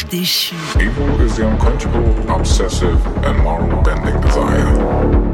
Evil is the unquenchable, obsessive, and moral bending desire.